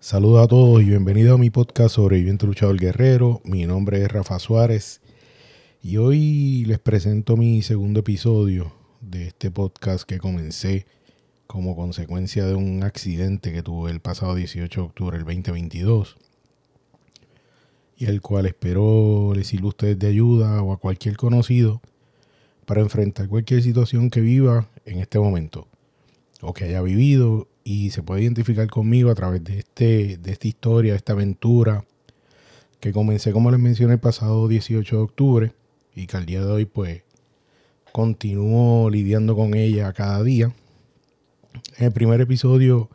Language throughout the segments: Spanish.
Saludos a todos y bienvenidos a mi podcast Sobreviviente Luchador Guerrero. Mi nombre es Rafa Suárez y hoy les presento mi segundo episodio de este podcast que comencé como consecuencia de un accidente que tuve el pasado 18 de octubre del 2022 y el cual espero les sirva a ustedes de ayuda o a cualquier conocido para enfrentar cualquier situación que viva en este momento o que haya vivido y se puede identificar conmigo a través de, este, de esta historia, de esta aventura que comencé, como les mencioné, el pasado 18 de octubre y que al día de hoy pues continúo lidiando con ella cada día. En el primer episodio,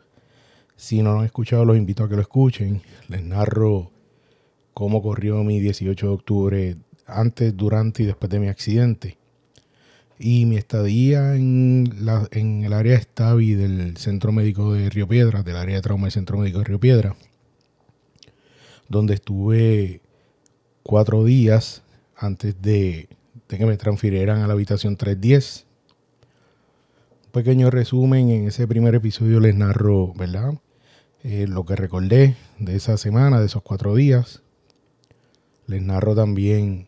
si no lo han escuchado, los invito a que lo escuchen. Les narro cómo corrió mi 18 de octubre antes, durante y después de mi accidente. Y mi estadía en, la, en el área Stavi del Centro Médico de Río Piedra, del área de trauma del Centro Médico de Río Piedra, donde estuve cuatro días antes de, que me transfirieran a la habitación 310. Un pequeño resumen, en ese primer episodio les narro, ¿verdad? Eh, lo que recordé de esa semana, de esos cuatro días. Les narro también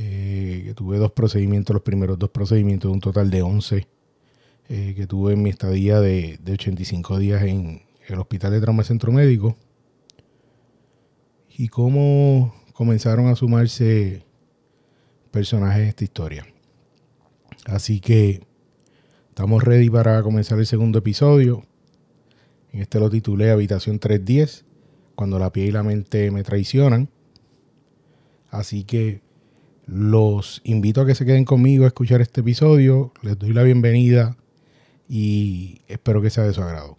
eh, que tuve dos procedimientos, los primeros dos procedimientos, un total de 11 eh, que tuve en mi estadía de, 85 días en el Hospital de Trauma Centro Médico. Y cómo comenzaron a sumarse personajes de esta historia. Así que estamos ready para comenzar el segundo episodio. En este lo titulé Habitación 310, cuando la piel y la mente me traicionan. Así que los invito a que se queden conmigo a escuchar este episodio. Les doy la bienvenida y espero que sea de su agrado.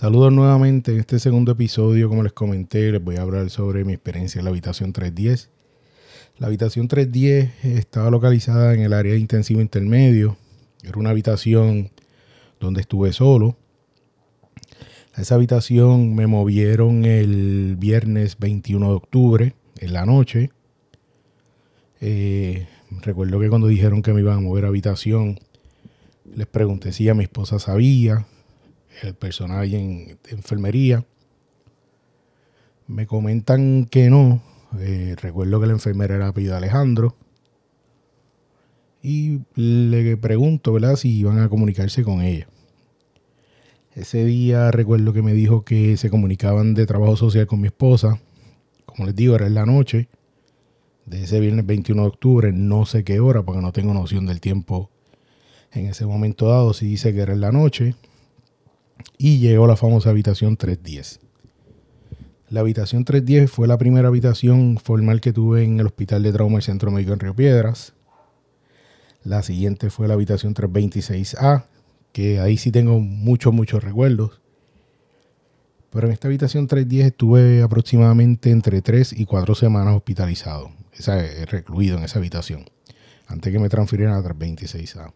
Saludos nuevamente en este segundo episodio, como les comenté, les voy a hablar sobre mi experiencia en la habitación 310. La habitación 310 estaba localizada en el área de intensivo intermedio. Era una habitación donde estuve solo. Esa habitación me movieron el viernes 21 de octubre, en la noche. Eh, recuerdo que cuando dijeron que me iban a mover a habitación, les pregunté si ya mi esposa sabía el personal en enfermería. Me comentan que no. Eh, recuerdo que la enfermera era apellido Alejandro. Y le pregunto, ¿verdad? Si iban a comunicarse con ella. Ese día recuerdo que me dijo que se comunicaban de trabajo social con mi esposa. Como les digo, era en la noche de ese viernes 21 de octubre. No sé qué hora, porque no tengo noción del tiempo en ese momento dado. Si dice que era en la noche y llegó la famosa habitación 310. La habitación 310 fue la primera habitación formal que tuve en el Hospital de Trauma del Centro Médico en Río Piedras. La siguiente fue la habitación 326A, que ahí sí tengo muchos, muchos recuerdos. Pero en esta habitación 310 estuve aproximadamente entre 3 y 4 semanas hospitalizado, esa, recluido en esa habitación, antes que me transfirieran a la 326A.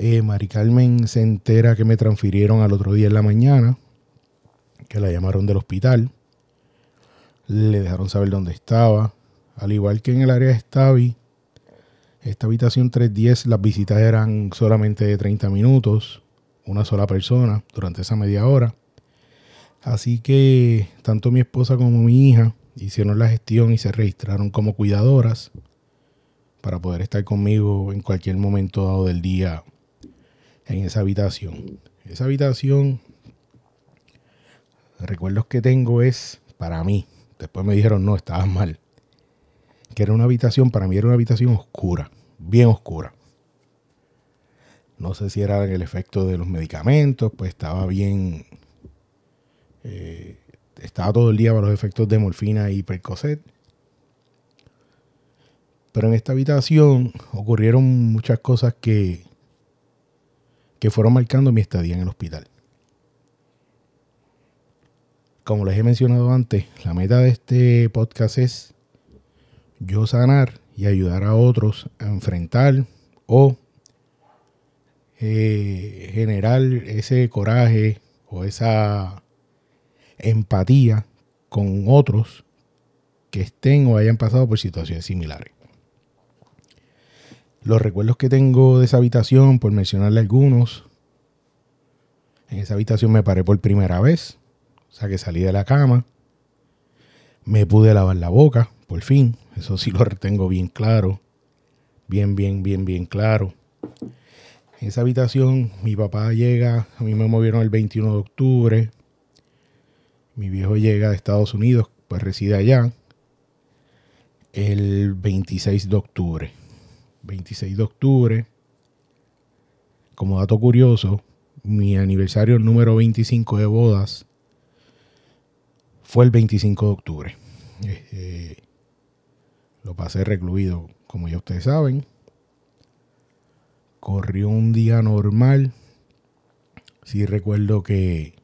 Eh, Mari Carmen se entera que me transfirieron al otro día en la mañana, que la llamaron del hospital. Le dejaron saber dónde estaba. Al igual que en el área de Stavi, esta habitación 310, las visitas eran solamente de 30 minutos, una sola persona durante esa media hora. Así que tanto mi esposa como mi hija hicieron la gestión y se registraron como cuidadoras para poder estar conmigo en cualquier momento dado del día en esa habitación. Esa habitación, recuerdos que tengo es para mí. Después me dijeron, no, estabas mal. Que era una habitación, para mí era una habitación oscura, bien oscura. No sé si era el efecto de los medicamentos, pues estaba bien. Eh, estaba todo el día para los efectos de morfina y percocet. Pero en esta habitación ocurrieron muchas cosas que que fueron marcando mi estadía en el hospital. Como les he mencionado antes, la meta de este podcast es yo sanar y ayudar a otros a enfrentar o eh, generar ese coraje o esa empatía con otros que estén o hayan pasado por situaciones similares. Los recuerdos que tengo de esa habitación, por mencionarle algunos, en esa habitación me paré por primera vez, o sea que salí de la cama, me pude lavar la boca, por fin, eso sí lo tengo bien claro, bien, bien, bien, bien claro. En esa habitación mi papá llega, a mí me movieron el 21 de octubre, mi viejo llega de Estados Unidos, pues reside allá, el 26 de octubre. 26 de octubre, como dato curioso, mi aniversario número 25 de bodas fue el 25 de octubre. Eh, lo pasé recluido, como ya ustedes saben. Corrió un día normal. Sí recuerdo que,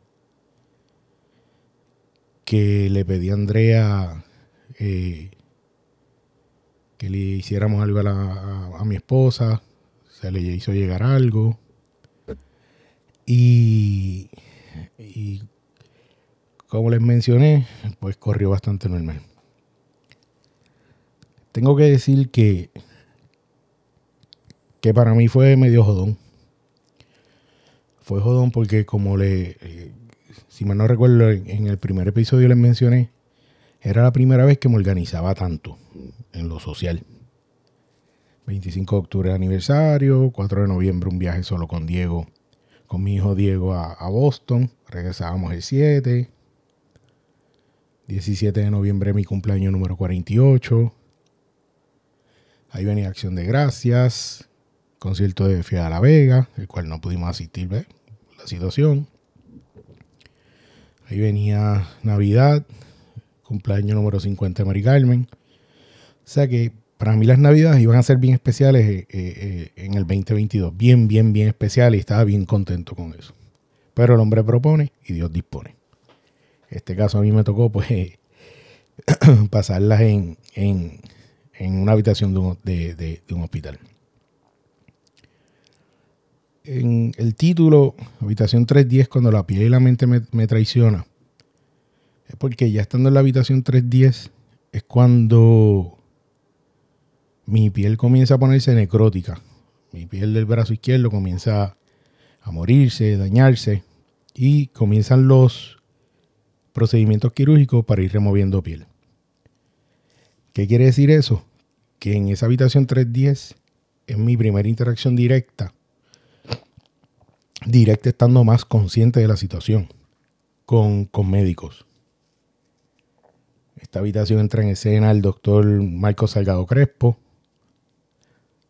que le pedí a Andrea eh, que le hiciéramos algo a, mi esposa. Se le hizo llegar algo. Y, y como les mencioné, pues corrió bastante normal. Tengo que decir que, que para mí fue medio jodón. Fue jodón porque como le, eh, si mal no recuerdo, en el primer episodio les mencioné, era la primera vez que me organizaba tanto en lo social. 25 de octubre aniversario, 4 de noviembre un viaje solo con Diego, con mi hijo Diego a, Boston, regresábamos el 7, 17 de noviembre mi cumpleaños número 48, ahí venía Acción de Gracias, concierto de Fiat La Vega, el cual no pudimos asistir, ¿ves? la situación. Ahí venía Navidad, cumpleaños número 50 de Mari Carmen. O sea que para mí las navidades iban a ser bien especiales eh, eh, en el 2022. Bien, bien, bien especiales y estaba bien contento con eso. Pero el hombre propone y Dios dispone. En este caso a mí me tocó pues pasarlas en, en, una habitación de un, de, un, hospital. En el título, habitación 310, cuando la piel y la mente me, me traiciona, porque ya estando en la habitación 310 es cuando mi piel comienza a ponerse necrótica. Mi piel del brazo izquierdo comienza a morirse, dañarse y comienzan los procedimientos quirúrgicos para ir removiendo piel. ¿Qué quiere decir eso? Que en esa habitación 310 es mi primera interacción directa, directa estando más consciente de la situación con, con médicos. Esta habitación entra en escena el doctor Marco Salgado Crespo,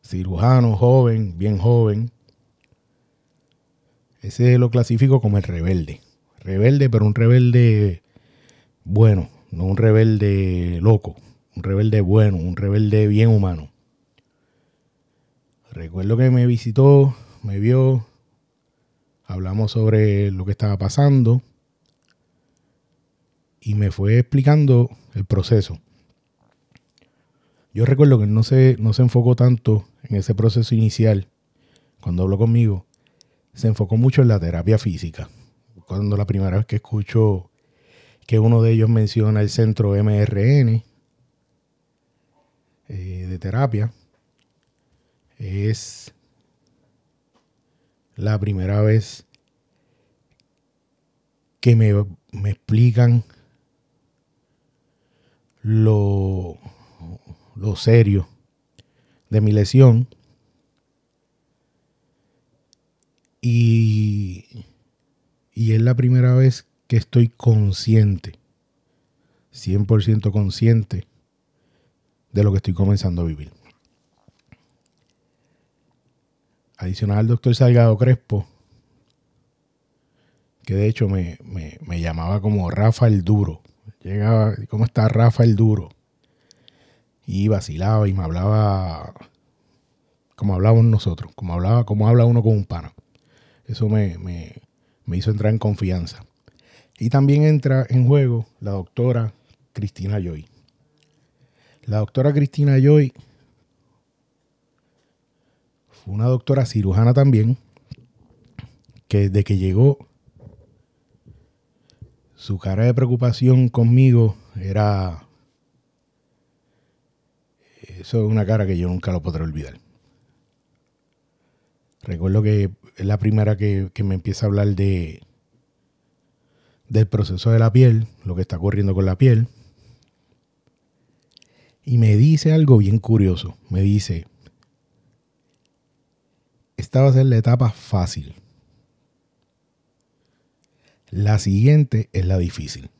cirujano, joven, bien joven. Ese lo clasifico como el rebelde. Rebelde, pero un rebelde bueno, no un rebelde loco, un rebelde bueno, un rebelde bien humano. Recuerdo que me visitó, me vio, hablamos sobre lo que estaba pasando y me fue explicando el proceso. Yo recuerdo que no se, no se enfocó tanto en ese proceso inicial, cuando habló conmigo, se enfocó mucho en la terapia física. Cuando la primera vez que escucho que uno de ellos menciona el centro MRN eh, de terapia, es la primera vez que me, me explican lo, lo serio de mi lesión. Y, y es la primera vez que estoy consciente, 100% consciente de lo que estoy comenzando a vivir. Adicional al doctor Salgado Crespo, que de hecho me, me llamaba como Rafa el Duro. Llegaba, ¿cómo está Rafa el Duro? y vacilaba y me hablaba como hablábamos nosotros, como hablaba, como habla uno con un pana. Eso me, me, hizo entrar en confianza. Y también entra en juego la doctora Cristina Joy. La doctora Cristina Joy una doctora cirujana también, que desde que llegó, su cara de preocupación conmigo era... Eso es una cara que yo nunca lo podré olvidar. Recuerdo que es la primera que, que me empieza a hablar de del proceso de la piel, lo que está ocurriendo con la piel. Y me dice algo bien curioso. Me dice, esta va a ser la etapa fácil. La siguiente es la difícil.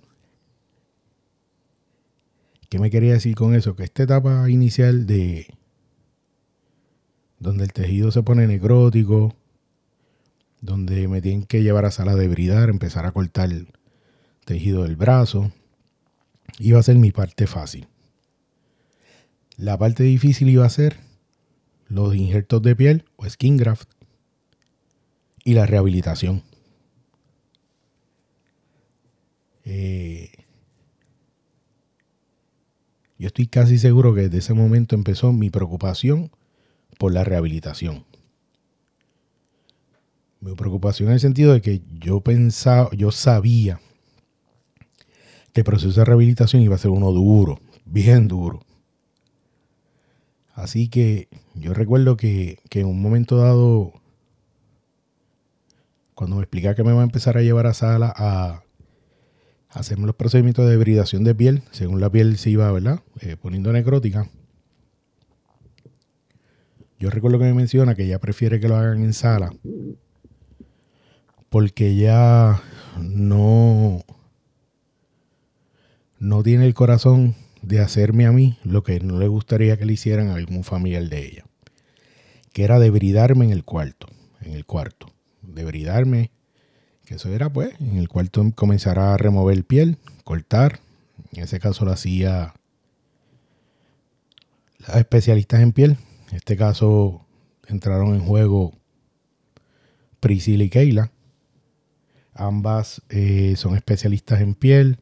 ¿Qué me quería decir con eso? Que esta etapa inicial de donde el tejido se pone necrótico, donde me tienen que llevar a sala de bridar, empezar a cortar el tejido del brazo, iba a ser mi parte fácil. La parte difícil iba a ser los injertos de piel o skin graft y la rehabilitación. Eh, yo estoy casi seguro que desde ese momento empezó mi preocupación por la rehabilitación. Mi preocupación en el sentido de que yo pensaba, yo sabía que el proceso de rehabilitación iba a ser uno duro, bien duro. Así que yo recuerdo que, en un momento dado, cuando me explicaba que me va a empezar a llevar a sala a, hacerme los procedimientos de hibridación de piel, según la piel se iba, ¿verdad? Eh, poniendo necrótica. Yo recuerdo que me menciona que ella prefiere que lo hagan en sala porque ya no, no tiene el corazón de hacerme a mí lo que no le gustaría que le hicieran a algún familiar de ella, que era debridarme en el cuarto, en el cuarto, debridarme, que eso era pues, en el cuarto comenzar a remover piel, cortar, en ese caso lo hacía las especialistas en piel, en este caso entraron en juego Priscila y Keila, ambas eh, son especialistas en piel,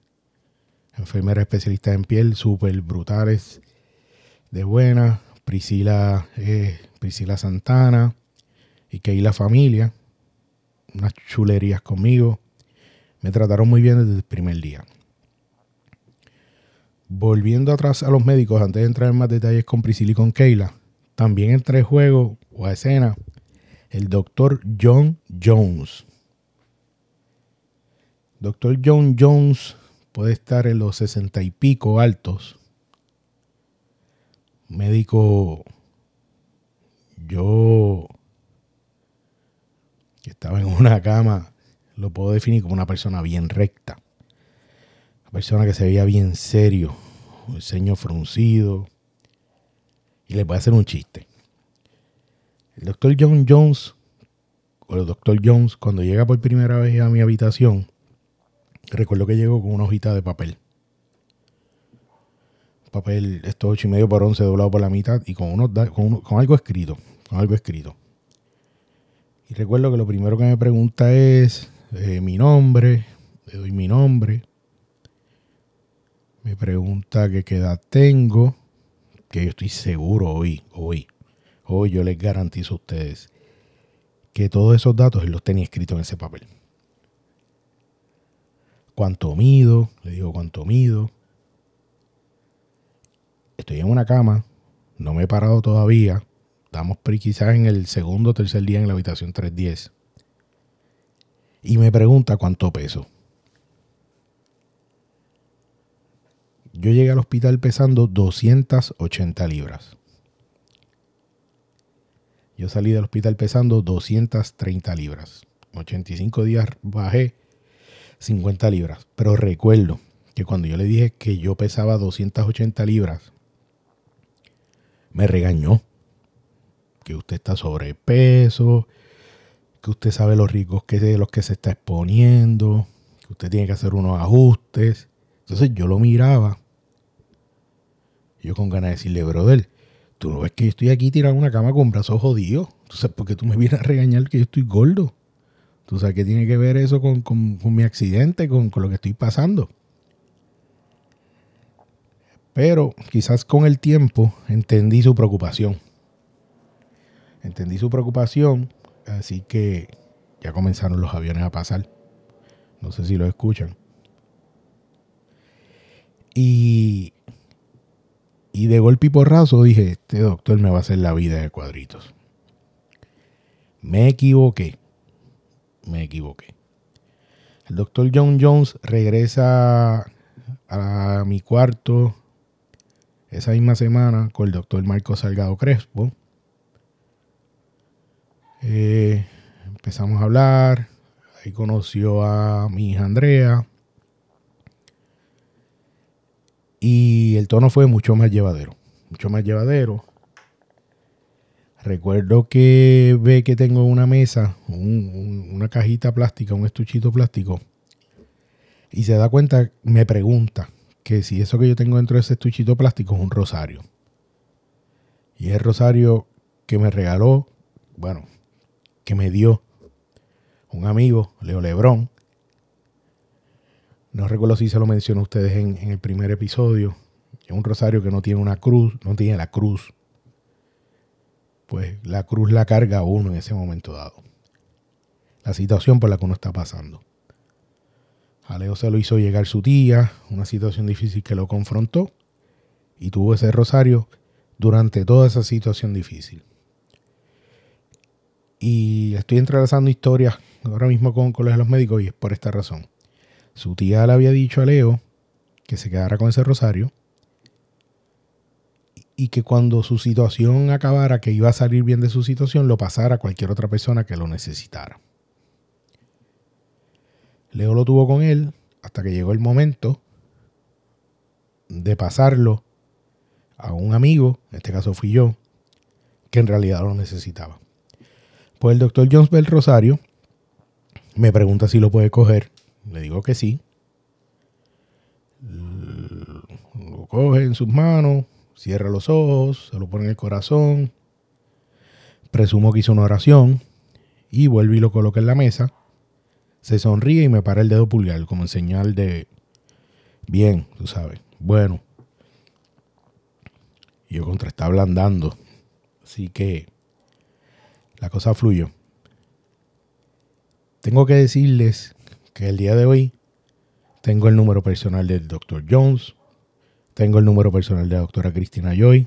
enfermeras especialistas en piel, súper brutales, de buena. Priscila, eh, Priscila Santana y Keila Familia, unas chulerías conmigo. Me trataron muy bien desde el primer día. Volviendo atrás a los médicos, antes de entrar en más detalles con Priscila y con Keila, también entré en juego o a escena el doctor John Jones. Doctor John Jones puede estar en los sesenta y pico altos. Médico, yo que estaba en una cama, lo puedo definir como una persona bien recta. Una persona que se veía bien serio, el ceño fruncido. Y le voy a hacer un chiste. El doctor John Jones, o el doctor Jones, cuando llega por primera vez a mi habitación, Recuerdo que llegó con una hojita de papel. Papel, esto 8 y medio por 11 doblado por la mitad y con, unos, con, algo escrito. Con algo escrito. Y recuerdo que lo primero que me pregunta es eh, mi nombre. Le doy mi nombre. Me pregunta qué edad tengo. Que yo estoy seguro hoy, hoy, hoy yo les garantizo a ustedes que todos esos datos los tenía escritos en ese papel cuánto mido, le digo cuánto mido. Estoy en una cama, no me he parado todavía. Estamos quizás en el segundo o tercer día en la habitación 310. Y me pregunta cuánto peso. Yo llegué al hospital pesando 280 libras. Yo salí del hospital pesando 230 libras. 85 días bajé 50 libras. Pero recuerdo que cuando yo le dije que yo pesaba 280 libras, me regañó. Que usted está sobrepeso, que usted sabe los ricos que de los que se está exponiendo, que usted tiene que hacer unos ajustes. Entonces yo lo miraba. Yo con ganas de decirle, brother, tú no ves que yo estoy aquí tirado en una cama con brazos jodidos. Entonces, ¿por qué tú me vienes a regañar que yo estoy gordo? ¿Tú sabes qué tiene que ver eso con, mi accidente, con, lo que estoy pasando? Pero quizás con el tiempo entendí su preocupación. Entendí su preocupación, así que ya comenzaron los aviones a pasar. No sé si lo escuchan. Y, y de golpe y porrazo dije, este doctor me va a hacer la vida de cuadritos. Me equivoqué. Me equivoqué. El doctor John Jones regresa a mi cuarto esa misma semana con el doctor Marco Salgado Crespo. Eh, empezamos a hablar. Ahí conoció a mi hija Andrea. Y el tono fue mucho más llevadero. Mucho más llevadero. Recuerdo que ve que tengo una mesa, una cajita plástica, un estuchito plástico. Y se da cuenta, me pregunta que si eso que yo tengo dentro de ese estuchito plástico es un rosario. Y es el rosario que me regaló, bueno, que me dio un amigo, Leo Lebrón. No recuerdo si se lo mencionó a ustedes en, en el primer episodio. Es un rosario que no tiene una cruz, no tiene la cruz. Pues la cruz la carga uno en ese momento dado. La situación por la que uno está pasando. A Leo se lo hizo llegar su tía, una situación difícil que lo confrontó y tuvo ese rosario durante toda esa situación difícil. Y estoy entrelazando historias ahora mismo con, con los médicos y es por esta razón. Su tía le había dicho a Leo que se quedara con ese rosario y que cuando su situación acabara, que iba a salir bien de su situación, lo pasara a cualquier otra persona que lo necesitara. Leo lo tuvo con él hasta que llegó el momento de pasarlo a un amigo, en este caso fui yo, que en realidad lo necesitaba. Pues el doctor Jones Bell Rosario me pregunta si lo puede coger. Le digo que sí. Lo coge en sus manos, cierra los ojos, se lo pone en el corazón. Presumo que hizo una oración y vuelve y lo coloca en la mesa. Se sonríe y me para el dedo pulgar como en señal de bien, tú sabes. Bueno. Yo contra está ablandando. Así que la cosa fluyó. Tengo que decirles que el día de hoy tengo el número personal del Dr. Jones, tengo el número personal de la doctora Cristina Joy.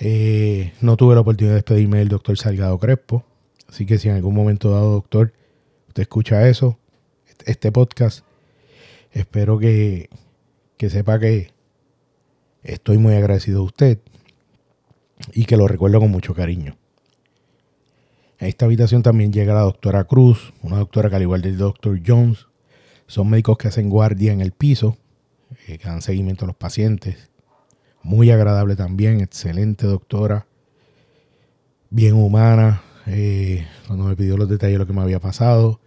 Eh, no tuve la oportunidad de despedirme del doctor Salgado Crespo, así que si en algún momento dado, doctor, usted escucha eso, este podcast, espero que, que sepa que estoy muy agradecido a usted y que lo recuerdo con mucho cariño. A esta habitación también llega la doctora Cruz, una doctora que al igual del doctor Jones, son médicos que hacen guardia en el piso, eh, que dan seguimiento a los pacientes. Muy agradable también, excelente doctora, bien humana. Eh, cuando me pidió los detalles de lo que me había pasado,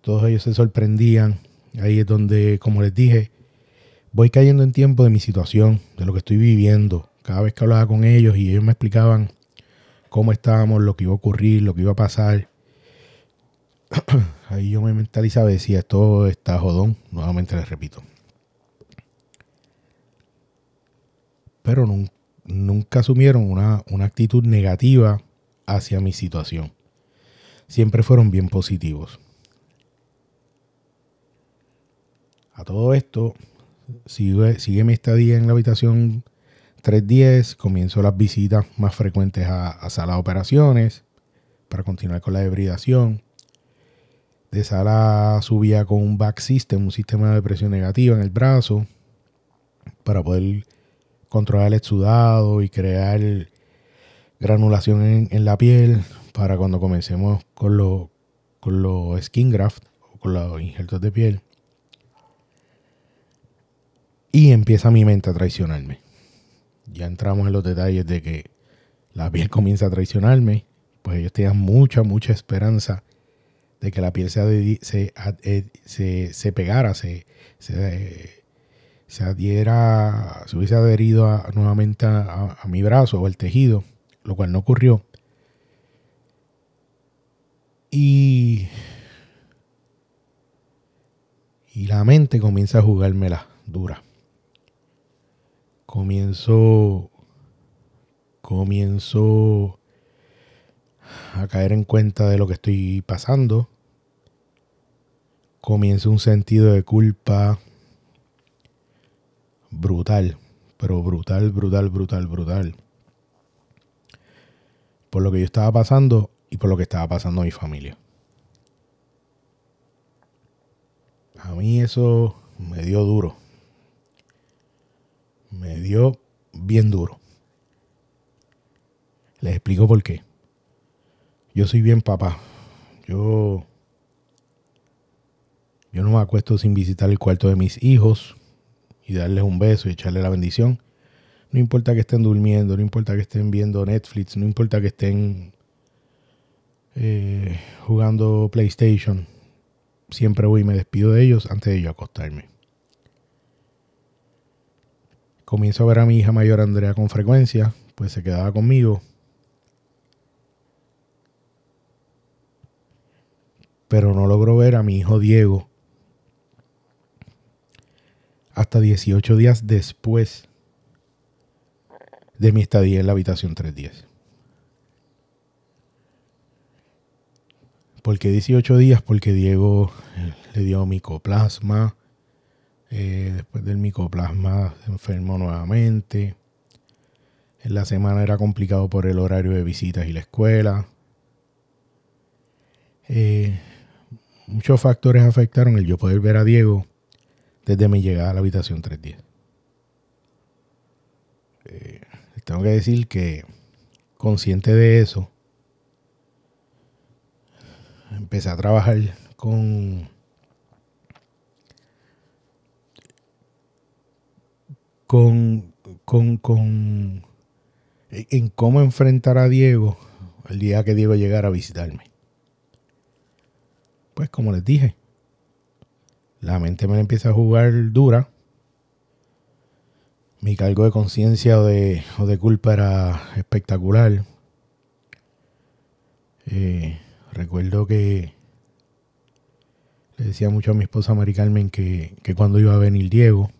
todos ellos se sorprendían. Ahí es donde, como les dije, voy cayendo en tiempo de mi situación, de lo que estoy viviendo. Cada vez que hablaba con ellos y ellos me explicaban cómo estábamos, lo que iba a ocurrir, lo que iba a pasar. Ahí yo me mentalizaba y decía, esto está jodón. Nuevamente les repito. Pero nunca, asumieron una, una actitud negativa hacia mi situación. Siempre fueron bien positivos. A todo esto, sigue, sigue mi estadía en la habitación 3.10 comienzo las visitas más frecuentes a, sala de operaciones para continuar con la debridación. De sala subía con un back system, un sistema de presión negativa en el brazo para poder controlar el exudado y crear granulación en, la piel para cuando comencemos con los con los skin graft o con los injertos de piel. Y empieza mi mente a traicionarme ya entramos en los detalles de que la piel comienza a traicionarme, pues ellos tenían mucha, mucha esperanza de que la piel se, se, se, pegara, se, se, adhiera, se hubiese adherido nuevamente a, mi brazo o al tejido, lo cual no ocurrió. Y, y la mente comienza a jugármela dura comienzo, comienzo a caer en cuenta de lo que estoy pasando. Comienza un sentido de culpa brutal, pero brutal, brutal, brutal, brutal. Por lo que yo estaba pasando y por lo que estaba pasando a mi familia. A mí eso me dio duro. Me dio bien duro. Les explico por qué. Yo soy bien papá. Yo yo no me acuesto sin visitar el cuarto de mis hijos y darles un beso y echarle la bendición. No importa que estén durmiendo, no importa que estén viendo Netflix, no importa que estén eh, jugando PlayStation. Siempre voy y me despido de ellos antes de yo acostarme. Comienzo a ver a mi hija mayor Andrea con frecuencia, pues se quedaba conmigo. Pero no logro ver a mi hijo Diego hasta 18 días después de mi estadía en la habitación 310. ¿Por qué 18 días? Porque Diego eh, le dio micoplasma. Eh, después del micoplasma se enfermó nuevamente. En la semana era complicado por el horario de visitas y la escuela. Eh, muchos factores afectaron el yo poder ver a Diego desde mi llegada a la habitación 310. Eh, tengo que decir que consciente de eso, empecé a trabajar con con, con, con en cómo enfrentar a Diego el día que Diego llegara a visitarme. Pues como les dije, la mente me empieza a jugar dura. Mi cargo de conciencia o de, culpa era espectacular. Eh, recuerdo que le decía mucho a mi esposa Mari Carmen que, cuando iba a venir Diego,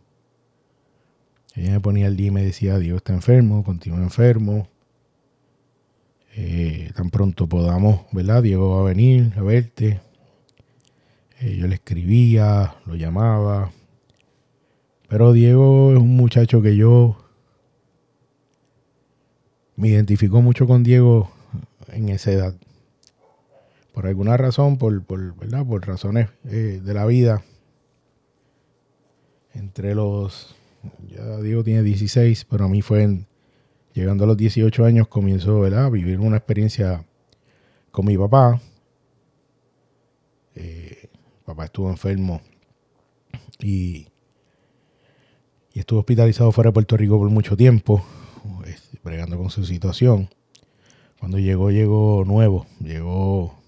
ella me ponía el día y me decía, Diego está enfermo, continúa enfermo. Eh, tan pronto podamos, ¿verdad? Diego va a venir a verte. Eh, yo le escribía, lo llamaba. Pero Diego es un muchacho que yo me identifico mucho con Diego en esa edad. Por alguna razón, por, ¿verdad? por razones eh, de la vida. Entre los, ya Diego tiene 16, pero a mí fue llegando a los 18 años, comienzo ¿verdad? a vivir una experiencia con mi papá. Eh, Papá estuvo enfermo y, estuvo hospitalizado fuera de Puerto Rico por mucho tiempo, bregando con su situación. Cuando llegó, llegó nuevo, llegó,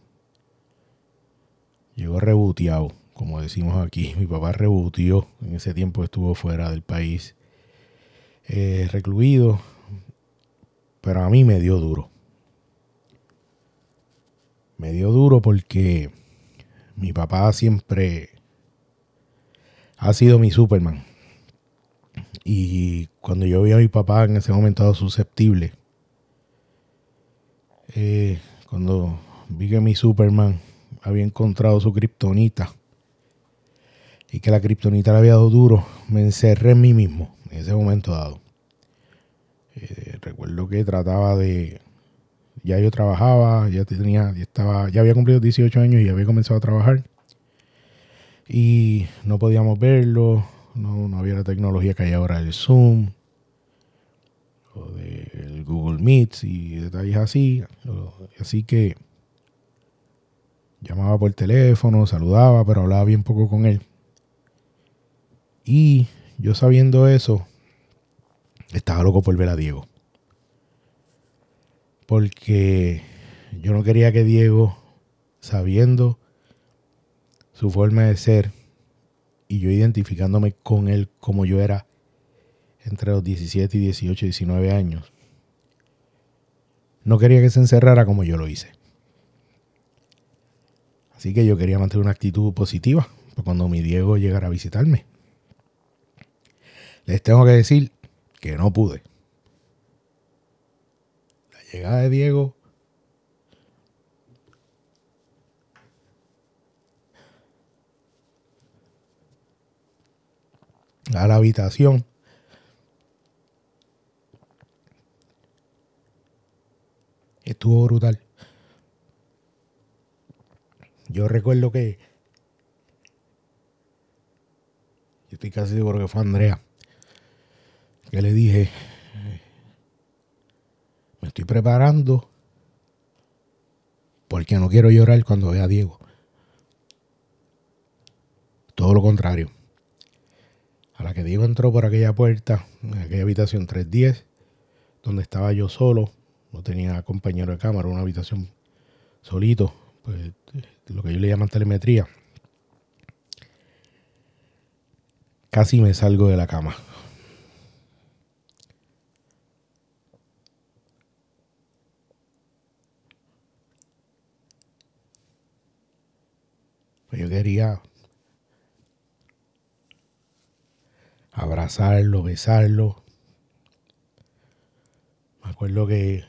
llegó rebuteado, como decimos aquí. Mi papá rebutió, en ese tiempo estuvo fuera del país, eh, recluido, pero a mí me dio duro. Me dio duro porque mi papá siempre ha sido mi Superman. Y cuando yo vi a mi papá en ese momento susceptible, eh, cuando vi que mi Superman había encontrado su kriptonita y que la kriptonita le había dado duro, me encerré en mí mismo en ese momento dado. Eh, recuerdo que trataba de ya yo trabajaba, ya tenía, ya estaba, ya había cumplido 18 años y había comenzado a trabajar. Y no podíamos verlo, no, había la tecnología que hay ahora del Zoom o del Google Meet y detalles así. Así que llamaba por teléfono, saludaba, pero hablaba bien poco con él. Y yo sabiendo eso, estaba loco por ver a Diego porque yo no quería que Diego, sabiendo su forma de ser y yo identificándome con él como yo era entre los 17 y 18, 19 años, no quería que se encerrara como yo lo hice. Así que yo quería mantener una actitud positiva para cuando mi Diego llegara a visitarme. Les tengo que decir que no pude. La llegada de Diego a la habitación. Estuvo brutal. Yo recuerdo que. Yo estoy casi seguro que fue Andrea. Que le dije. Me estoy preparando. Porque no quiero llorar cuando vea a Diego. Todo lo contrario. A la que Diego entró por aquella puerta, en aquella habitación 310, donde estaba yo solo, no tenía compañero de cámara, una habitación solito, pues lo que yo le llaman telemetría. Casi me salgo de la cama. Yo quería abrazarlo, besarlo. Me acuerdo que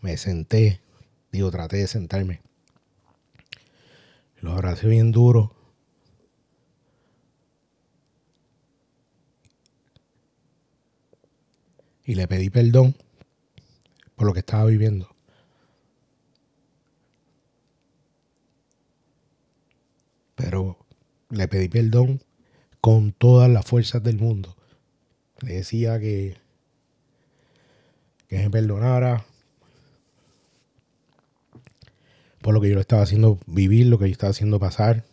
me senté, digo, traté de sentarme. Lo abracé bien duro. Y le pedí perdón por lo que estaba viviendo. Pero le pedí perdón con todas las fuerzas del mundo. Le decía que, que me perdonara por lo que yo le estaba haciendo vivir, lo que yo estaba haciendo pasar,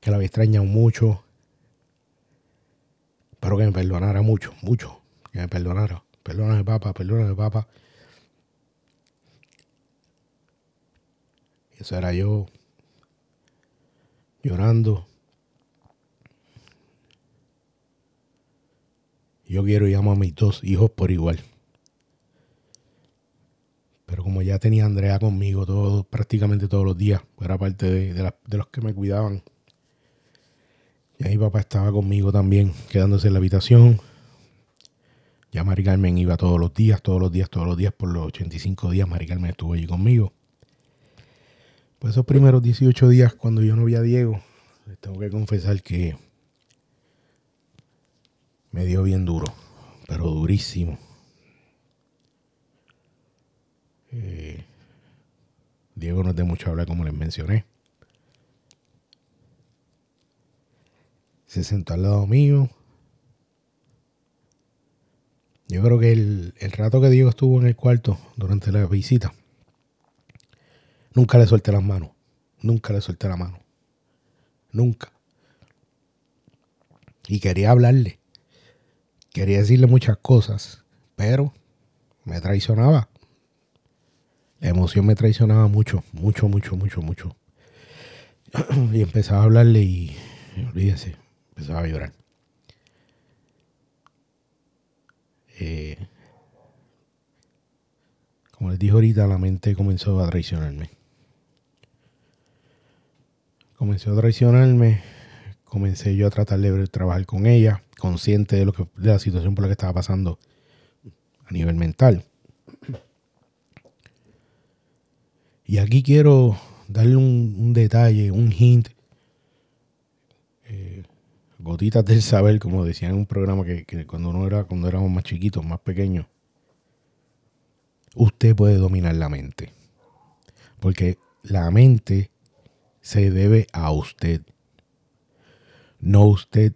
que la había extrañado mucho, pero que me perdonara mucho, mucho, que me perdonara. Perdóname, papá, perdóname, papá. Eso era yo llorando. Yo quiero amo a mis dos hijos por igual. Pero como ya tenía Andrea conmigo todo, prácticamente todos los días, era parte de, los que me cuidaban. Y mi papá estaba conmigo también, quedándose en la habitación. Ya Mari Carmen iba todos los días, todos los días, todos los días, por los 85 días Mari Carmen estuvo allí conmigo. Pues esos primeros 18 días cuando yo no vi a Diego, les tengo que confesar que me dio bien duro, pero durísimo. Eh, Diego no es de mucho hablar como les mencioné. Se sentó al lado mío. Yo creo que el, el rato que Diego estuvo en el cuarto durante la visita, Nunca le solté las manos. Nunca le solté la mano. Nunca. Y quería hablarle. Quería decirle muchas cosas. Pero me traicionaba. La emoción me traicionaba mucho. Mucho, mucho, mucho, mucho. y empezaba a hablarle y, olvídese, empezaba a llorar. Eh, como les dije ahorita, la mente comenzó a traicionarme comenzó a traicionarme, comencé yo a tratar de trabajar con ella, consciente de, lo que, de la situación por la que estaba pasando a nivel mental. Y aquí quiero darle un, detalle, un hint, gotitas del saber, como decía en un programa que, que, cuando no era, cuando éramos más chiquitos, más pequeños, usted puede dominar la mente. Porque la mente se debe a usted. No usted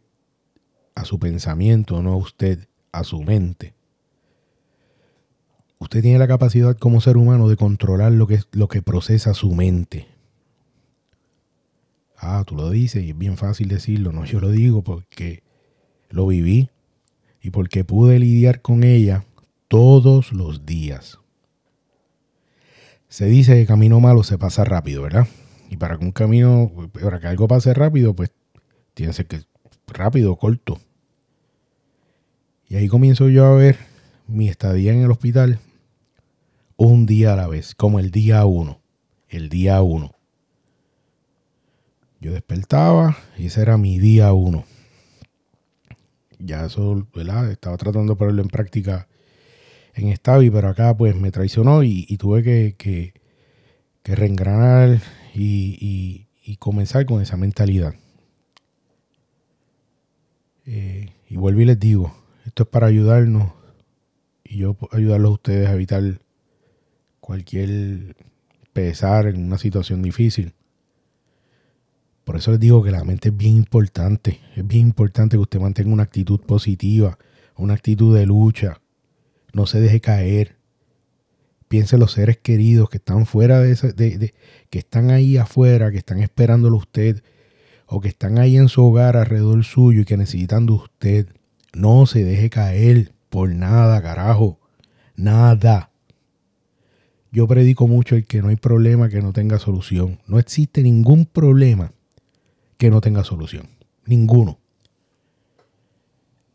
a su pensamiento, no usted a su mente. Usted tiene la capacidad como ser humano de controlar lo que, lo que procesa su mente. Ah, tú lo dices y es bien fácil decirlo. No, yo lo digo porque lo viví y porque pude lidiar con ella todos los días. Se dice que camino malo se pasa rápido, ¿verdad? Y para que un camino, para que algo pase rápido, pues tiene que ser que rápido, corto. Y ahí comienzo yo a ver mi estadía en el hospital un día a la vez, como el día uno. El día uno. Yo despertaba y ese era mi día uno. Ya eso, ¿verdad? Estaba tratando de ponerlo en práctica en Stavi, pero acá pues me traicionó y, tuve que, que, reengranar y, comenzar con esa mentalidad. Eh, y vuelvo y les digo, esto es para ayudarnos y yo ayudarlos a ustedes a evitar cualquier pesar en una situación difícil. Por eso les digo que la mente es bien importante. Es bien importante que usted mantenga una actitud positiva, una actitud de lucha. No se deje caer. Piense en los seres queridos que están fuera de, ese, que están ahí afuera, que están esperándolo usted, o que están ahí en su hogar alrededor suyo y que necesitan de usted. No se deje caer por nada, carajo. Nada. Yo predico mucho el que no hay problema que no tenga solución. No existe ningún problema que no tenga solución. Ninguno.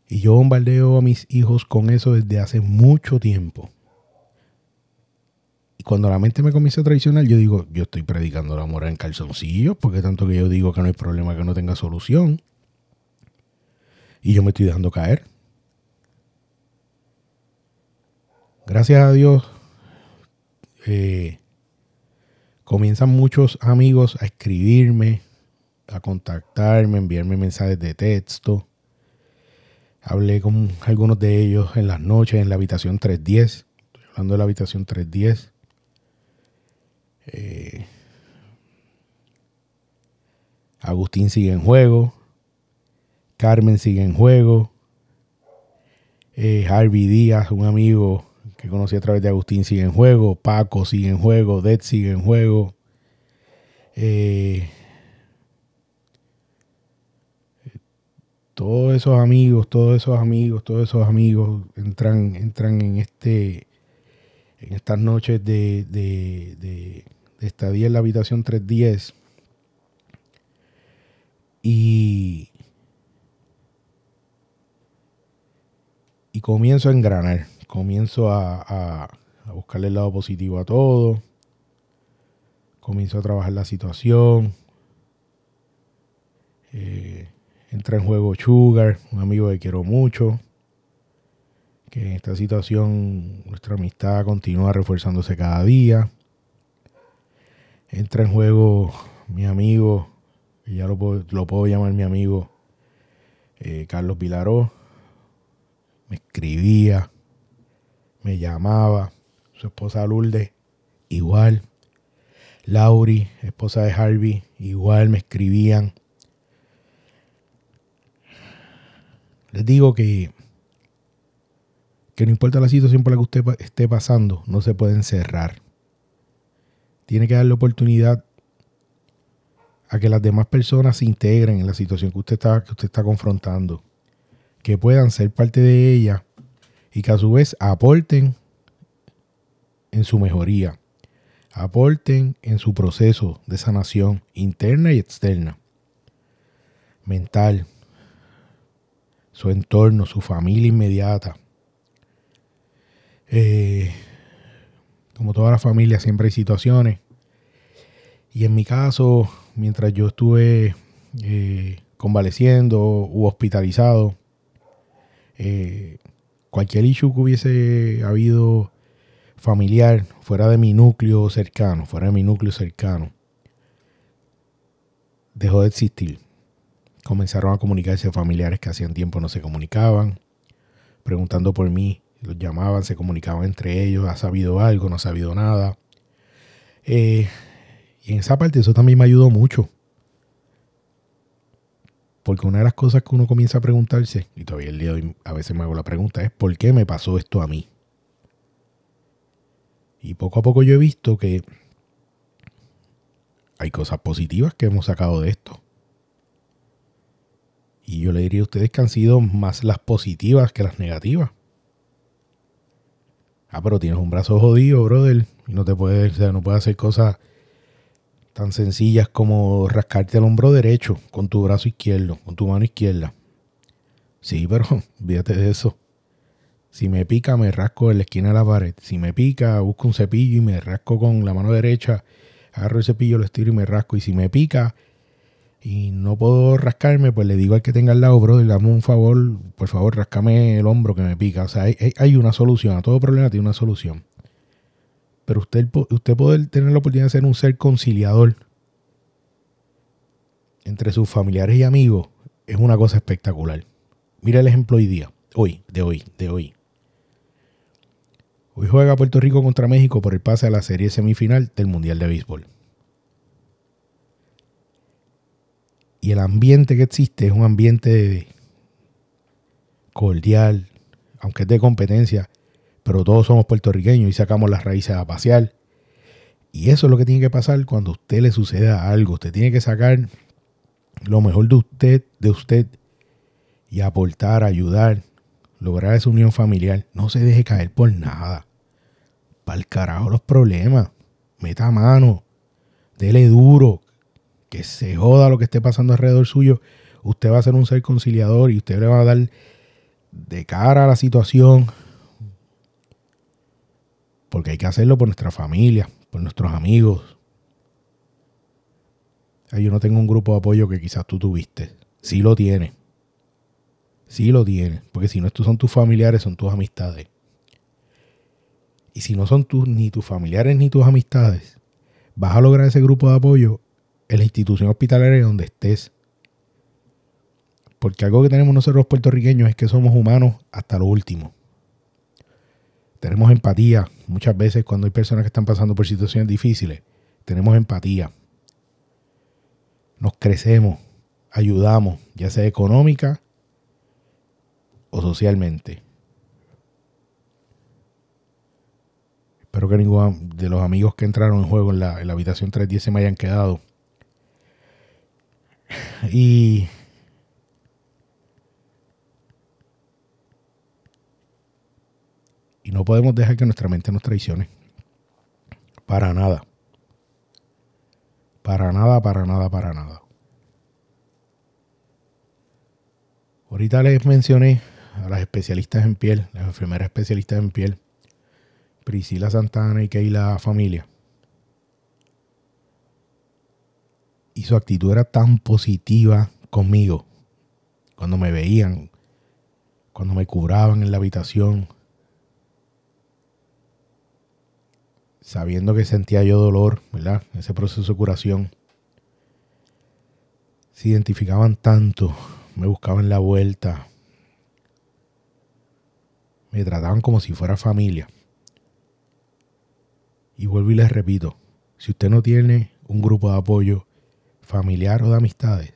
Y yo bombardeo a mis hijos con eso desde hace mucho tiempo. Y cuando la mente me comienza a traicionar, yo digo, yo estoy predicando la moral en calzoncillos, porque tanto que yo digo que no hay problema que no tenga solución. Y yo me estoy dejando caer. Gracias a Dios, eh, comienzan muchos amigos a escribirme, a contactarme, enviarme mensajes de texto. Hablé con algunos de ellos en las noches en la habitación 310. Estoy hablando de la habitación 310. Eh, Agustín sigue en juego. Carmen sigue en juego. Eh, Harvey Díaz, un amigo que conocí a través de Agustín, sigue en juego. Paco sigue en juego. Dead sigue en juego. Eh, todos esos amigos, todos esos amigos, todos esos amigos entran, entran en este en estas noches de, de, de, estadía en la habitación 310 y y comienzo a engranar, comienzo a, a, a buscarle el lado positivo a todo, comienzo a trabajar la situación, eh, Entra en juego Sugar, un amigo que quiero mucho. Que en esta situación nuestra amistad continúa refuerzándose cada día. Entra en juego mi amigo, ya lo puedo, llamar mi amigo, eh, Carlos Vilaró. Me escribía, me llamaba. Su esposa Lourdes, igual. Lauri, esposa de Harvey, igual me escribían Les digo que, que no importa la situación por la que usted esté pasando, no se puede encerrar. Tiene que darle oportunidad a que las demás personas se integren en la situación que usted está, que usted está confrontando. Que puedan ser parte de ella y que a su vez aporten en su mejoría. Aporten en su proceso de sanación interna y externa. Mental, su entorno, su familia inmediata. Eh, como toda la familia, siempre hay situaciones. Y en mi caso, mientras yo estuve eh, convaleciendo u hospitalizado, eh, cualquier issue que hubiese habido familiar fuera de mi núcleo cercano, fuera de mi núcleo cercano, dejó de existir. Comenzaron a comunicarse familiares que hacían tiempo no se comunicaban, preguntando por mí, los llamaban, se comunicaban entre ellos, ha sabido algo, no ha sabido nada. Eh, y en esa parte eso también me ayudó mucho. Porque una de las cosas que uno comienza a preguntarse, y todavía el día de hoy a veces me hago la pregunta, es ¿por qué me pasó esto a mí? Y poco a poco yo he visto que hay cosas positivas que hemos sacado de esto. Y yo le diría a ustedes que han sido más las positivas que las negativas. Ah, pero tienes un brazo jodido, brother. Y no te puedes, o sea, no puedes hacer cosas tan sencillas como rascarte el hombro derecho con tu brazo izquierdo, con tu mano izquierda. Sí, pero olvídate de eso. Si me pica, me rasco en la esquina de la pared. Si me pica, busco un cepillo y me rasco con la mano derecha. Agarro el cepillo, lo estiro y me rasco. Y si me pica, y no puedo rascarme, pues le digo al que tenga al lado, bro, dame un favor, por favor, rascame el hombro que me pica. O sea, hay, una solución, a todo problema tiene una solución. Pero usted, usted puede tener la oportunidad de ser un ser conciliador entre sus familiares y amigos, es una cosa espectacular. Mira el ejemplo hoy día, hoy, de hoy, de hoy. Hoy juega Puerto Rico contra México por el pase a la serie semifinal del Mundial de Béisbol. Y el ambiente que existe es un ambiente cordial, aunque es de competencia, pero todos somos puertorriqueños y sacamos las raíces a pasear. Y eso es lo que tiene que pasar cuando a usted le suceda algo. Usted tiene que sacar lo mejor de usted, de usted y aportar, ayudar, lograr esa unión familiar. No se deje caer por nada. Para el carajo los problemas. Meta mano. Dele duro que se joda lo que esté pasando alrededor suyo, usted va a ser un ser conciliador y usted le va a dar de cara a la situación. Porque hay que hacerlo por nuestra familia, por nuestros amigos. Yo no tengo un grupo de apoyo que quizás tú tuviste. Sí lo tienes. Sí lo tienes. Porque si no estos son tus familiares, son tus amistades. Y si no son tus, ni tus familiares ni tus amistades, vas a lograr ese grupo de apoyo en la institución hospitalaria donde estés. Porque algo que tenemos nosotros los puertorriqueños es que somos humanos hasta lo último. Tenemos empatía. Muchas veces cuando hay personas que están pasando por situaciones difíciles, tenemos empatía. Nos crecemos, ayudamos, ya sea económica o socialmente. Espero que ninguno de los amigos que entraron en juego en la, en la habitación 310 se me hayan quedado. Y y no podemos dejar que nuestra mente nos traicione. Para nada. Para nada, para nada, para nada. Ahorita les mencioné a las especialistas en piel, las enfermeras especialistas en piel, Priscila Santana y Keila Familia. Y su actitud era tan positiva conmigo. Cuando me veían, cuando me curaban en la habitación, sabiendo que sentía yo dolor, ¿verdad? Ese proceso de curación. Se identificaban tanto, me buscaban la vuelta, me trataban como si fuera familia. Y vuelvo y les repito, si usted no tiene un grupo de apoyo, familiar o de amistades,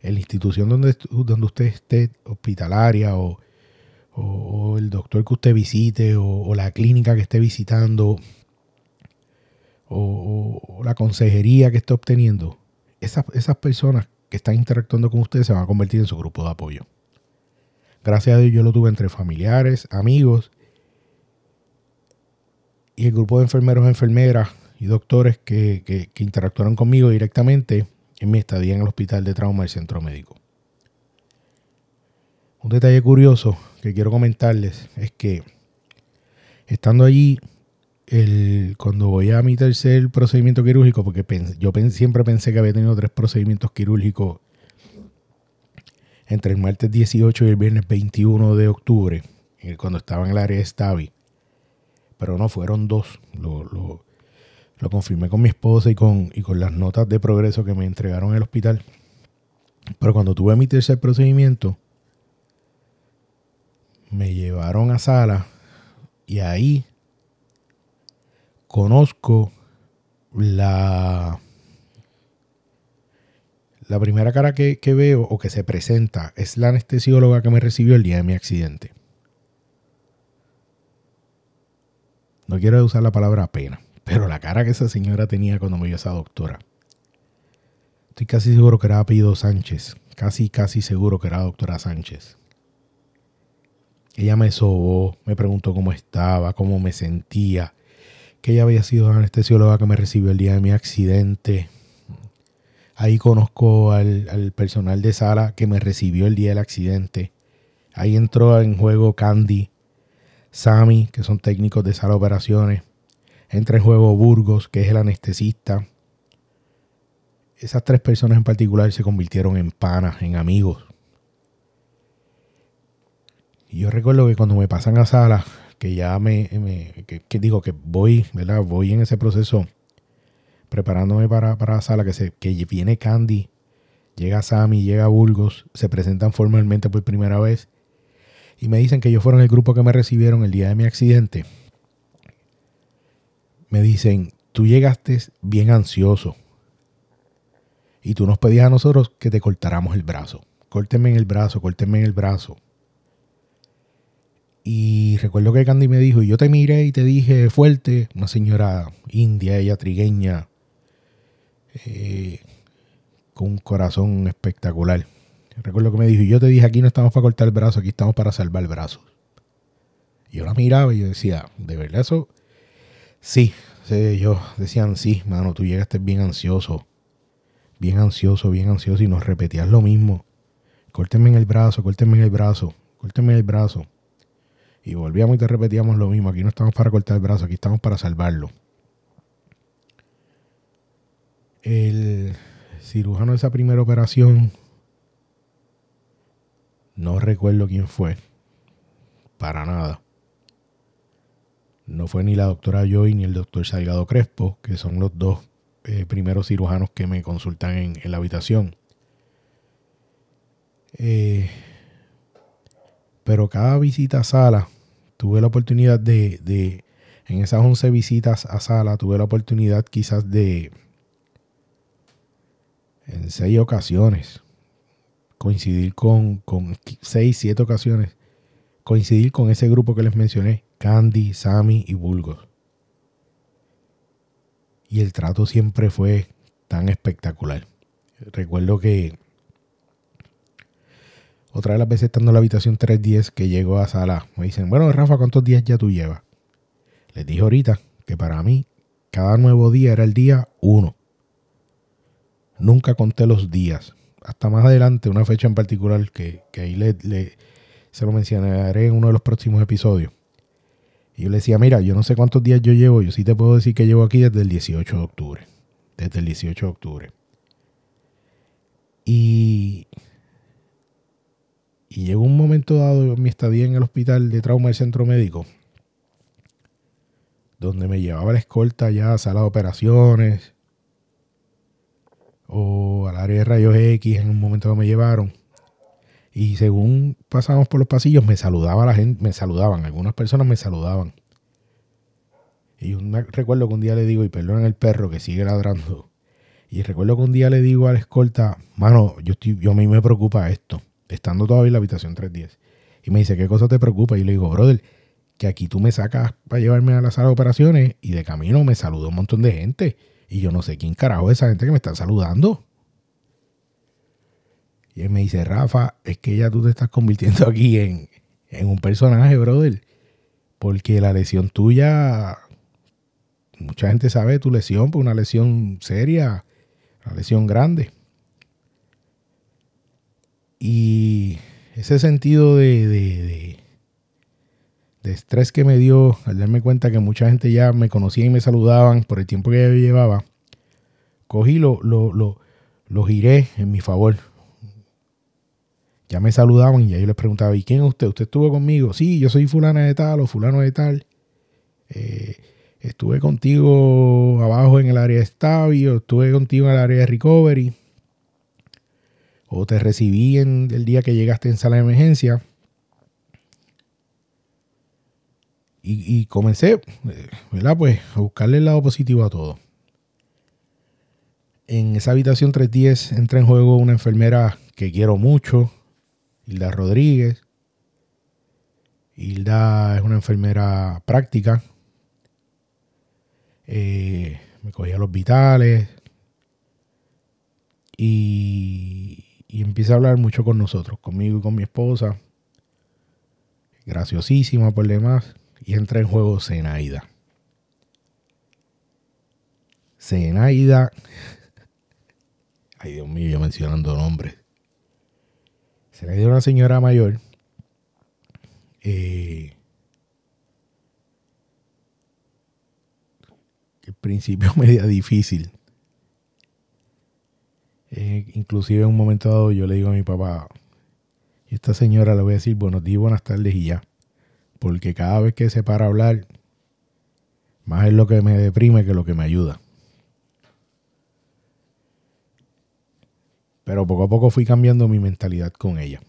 en la institución donde, usted esté, hospitalaria o, el doctor que usted visite o, la clínica que esté visitando o, la consejería que esté obteniendo, esas, esas personas que están interactuando con usted se van a convertir en su grupo de apoyo. Gracias a Dios yo lo tuve entre familiares, amigos y el grupo de enfermeros, enfermeras, y doctores que, interactuaron conmigo directamente en mi estadía en el hospital de trauma del centro médico. Un detalle curioso que quiero comentarles es que estando allí, el, cuando voy a mi tercer procedimiento quirúrgico, porque yo siempre pensé que había tenido tres procedimientos quirúrgicos entre el martes 18 y el viernes 21 de octubre, cuando estaba en el área de Stavi, pero no, fueron dos. Lo confirmé con mi esposa y con, y con las notas de progreso que me entregaron en el hospital. Pero cuando tuve mi tercer procedimiento, me llevaron a sala y ahí conozco la, la primera cara que, que, veo o que se presenta es la anestesióloga que me recibió el día de mi accidente. No quiero usar la palabra pena, pero la cara que esa señora tenía cuando me vio esa doctora. Estoy casi seguro que era apellido Sánchez. Casi, casi seguro que era doctora Sánchez. Ella me sobó, me preguntó cómo estaba, cómo me sentía, que ella había sido la anestesióloga que me recibió el día de mi accidente. Ahí conozco al, al personal de sala que me recibió el día del accidente. Ahí entró en juego Candy, Sammy, que son técnicos de sala de operaciones. Entra en juego Burgos, que es el anestesista. esas tres personas en particular se convirtieron en panas, en amigos. Y yo recuerdo que cuando me pasan a sala, que ya me, que, digo que voy, ¿verdad? Voy en ese proceso preparándome para, para la sala, que, se, que viene Candy, llega Sammy, llega Burgos, se presentan formalmente por primera vez y me dicen que ellos fueron el grupo que me recibieron el día de mi accidente. Me dicen, tú llegaste bien ansioso y tú nos pedías a nosotros que te cortáramos el brazo. Córteme en el brazo, córteme en el brazo. Y recuerdo que Candy me dijo, y yo te miré y te dije fuerte, una señora india, ella trigueña, eh, con un corazón espectacular. Recuerdo que me dijo, y yo te dije, aquí no estamos para cortar el brazo, aquí estamos para salvar el brazo. Y yo la miraba y yo decía, ¿de verdad eso? Sí, sí yo decían, sí, mano, tú llegaste bien ansioso, bien ansioso, bien ansioso, y nos repetías lo mismo. Córteme en el brazo, córteme en el brazo, córteme en el brazo. Y volvíamos y te repetíamos lo mismo. Aquí no estamos para cortar el brazo, aquí estamos para salvarlo. El cirujano de esa primera operación, no recuerdo quién fue. Para nada. No fue ni la doctora Joy ni el doctor Salgado Crespo, que son los dos eh, primeros cirujanos que me consultan en, la habitación. Eh, pero cada visita a sala tuve la oportunidad de, en esas 11 visitas a sala, tuve la oportunidad quizás de, en seis ocasiones, coincidir con, con seis, siete ocasiones, coincidir con ese grupo que les mencioné, Candy, Sammy y Bulgos. Y el trato siempre fue tan espectacular. Recuerdo que otra de las veces estando en la habitación 310 que llego a sala, me dicen, bueno, Rafa, ¿cuántos días ya tú llevas? Les dije ahorita que para mí cada nuevo día era el día 1. Nunca conté los días. Hasta más adelante, una fecha en particular que, ahí le, se lo mencionaré en uno de los próximos episodios. Y yo le decía, mira, yo no sé cuántos días yo llevo, yo sí te puedo decir que llevo aquí desde el 18 de octubre. Desde el 18 de octubre. Y y llegó un momento dado en mi estadía en el hospital de trauma del centro médico, donde me llevaba la escolta ya a sala de operaciones o al área de rayos X en un momento que me llevaron. Y según pasábamos por los pasillos, me saludaba la gente, me saludaban, algunas personas me saludaban. Y me recuerdo que un día le digo, y perdonen el perro que sigue ladrando. Y recuerdo que un día le digo a la escolta, mano, yo, estoy, yo a mí me preocupa esto estando todavía en la habitación 310. Y me dice, ¿qué cosa te preocupa? Y le digo, brother, que aquí tú me sacas para llevarme a la sala de operaciones y de camino me saluda un montón de gente. Y yo no sé quién carajo es esa gente que me está saludando. Y él me dice, Rafa, es que ya tú te estás convirtiendo aquí en, en un personaje, brother. Porque la lesión tuya, mucha gente sabe tu lesión, pues una lesión seria, una lesión grande. Y ese sentido de, de, estrés que me dio al darme cuenta que mucha gente ya me conocía y me saludaban por el tiempo que yo llevaba, cogí lo, lo, lo, giré en mi favor. Ya me saludaban y ya yo les preguntaba, ¿y quién es usted? ¿Usted estuvo conmigo? Sí, yo soy fulana de tal o fulano de tal. Eh, estuve contigo abajo en el área de estabio, estuve contigo en el área de recovery o te recibí en el día que llegaste en sala de emergencia. Y, comencé, ¿verdad? Pues a buscarle el lado positivo a todo. En esa habitación 310 entra en juego una enfermera que quiero mucho, Hilda Rodríguez. Hilda es una enfermera práctica. Eh, me cogía los vitales. Y empieza a hablar mucho con nosotros, conmigo y con mi esposa. Graciosísima por demás. Y entra en juego Zenaida. Zenaida. Ay, Dios mío, yo mencionando nombres. Zenaida es una señora mayor. Eh, que al principio media difícil Eh, inclusive en un momento dado yo le digo a mi papá, esta señora le voy a decir buenos días, buenas tardes y ya. Porque cada vez que se para a hablar, más es lo que me deprime que lo que me ayuda. Pero poco a poco fui cambiando mi mentalidad con ella.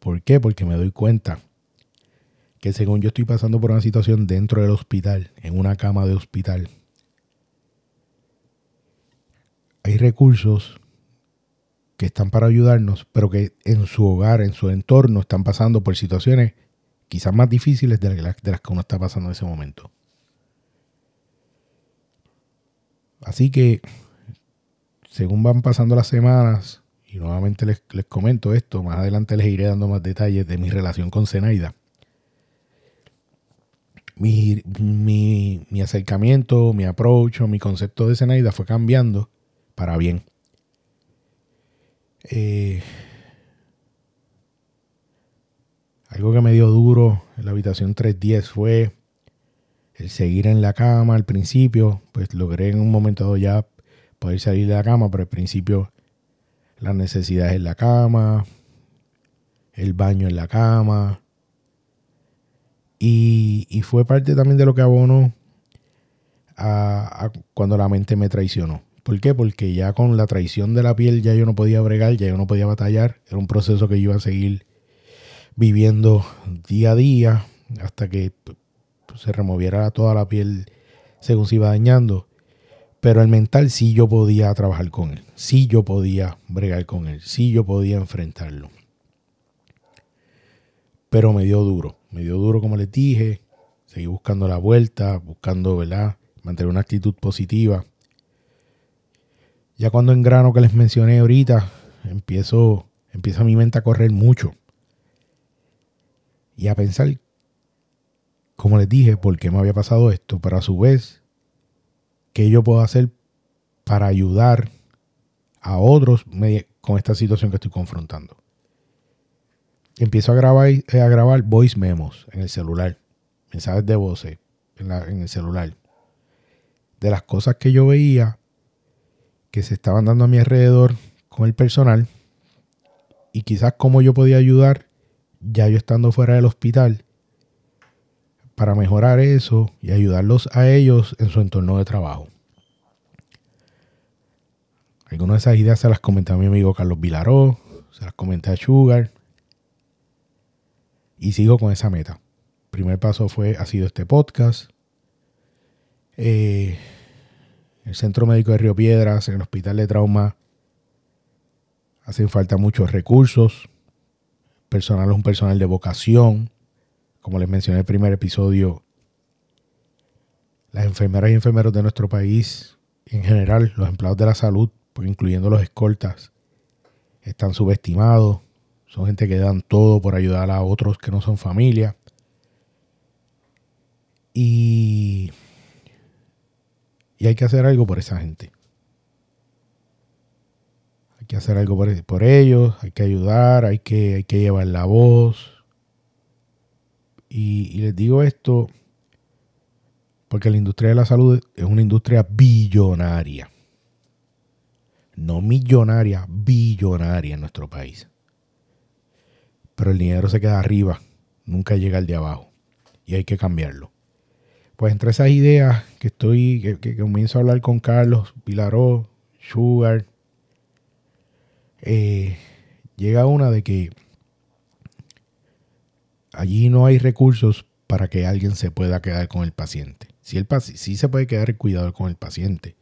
¿Por qué? Porque me doy cuenta que según yo estoy pasando por una situación dentro del hospital, en una cama de hospital, hay recursos que están para ayudarnos, pero que en su hogar, en su entorno, están pasando por situaciones quizás más difíciles de las, de las que uno está pasando en ese momento. Así que, según van pasando las semanas, y nuevamente les, les, comento esto, más adelante les iré dando más detalles de mi relación con Zenaida. Mi, mi, mi acercamiento, mi approach mi concepto de Zenaida fue cambiando para bien. Eh, algo que me dio duro en la habitación 310 fue el seguir en la cama al principio. Pues logré en un momento dado ya poder salir de la cama, pero al principio las necesidades en la cama, el baño en la cama. Y, fue parte también de lo que abonó a cuando la mente me traicionó. ¿Por qué? Porque ya con la traición de la piel ya yo no podía bregar, ya yo no podía batallar. Era un proceso que yo iba a seguir viviendo día a día hasta que pues, se removiera toda la piel según se iba dañando. Pero el mental sí yo podía trabajar con él, sí yo podía bregar con él, sí yo podía enfrentarlo. Pero me dio duro, me dio duro como les dije, seguí buscando la vuelta, buscando, ¿verdad? Mantener una actitud positiva. Ya cuando en grano que les mencioné ahorita, empiezo, empieza mi mente a correr mucho. Y a pensar, como les dije, por qué me había pasado esto, pero a su vez, qué yo puedo hacer para ayudar a otros con esta situación que estoy confrontando. Empiezo a grabar, eh, a grabar voice memos en el celular, mensajes de voces en, en el celular, de las cosas que yo veía que se estaban dando a mi alrededor con el personal y quizás cómo yo podía ayudar ya yo estando fuera del hospital para mejorar eso y ayudarlos a ellos en su entorno de trabajo. Algunas de esas ideas se las comenté a mi amigo Carlos Vilaró, se las comenté a Sugar y sigo con esa meta. Primer paso fue, ha sido este podcast. Eh, el Centro Médico de Río Piedras, en el Hospital de Trauma, hacen falta muchos recursos. Personal es un personal de vocación. Como les mencioné en el primer episodio, las enfermeras y enfermeros de nuestro país, en general, los empleados de la salud, pues incluyendo los escoltas, están subestimados. Son gente que dan todo por ayudar a otros que no son familia. Y y hay que hacer algo por esa gente. Hay que hacer algo por, ellos, hay que ayudar, hay que, hay que llevar la voz. Y, les digo esto porque la industria de la salud es una industria billonaria. No millonaria, billonaria en nuestro país. Pero el dinero se queda arriba, nunca llega al de abajo. Y hay que cambiarlo pues entre esas ideas que estoy, que, comienzo a hablar con Carlos, Pilaró, Sugar, eh, llega una de que allí no hay recursos para que alguien se pueda quedar con el paciente. Si el sí se puede quedar el cuidador con el paciente,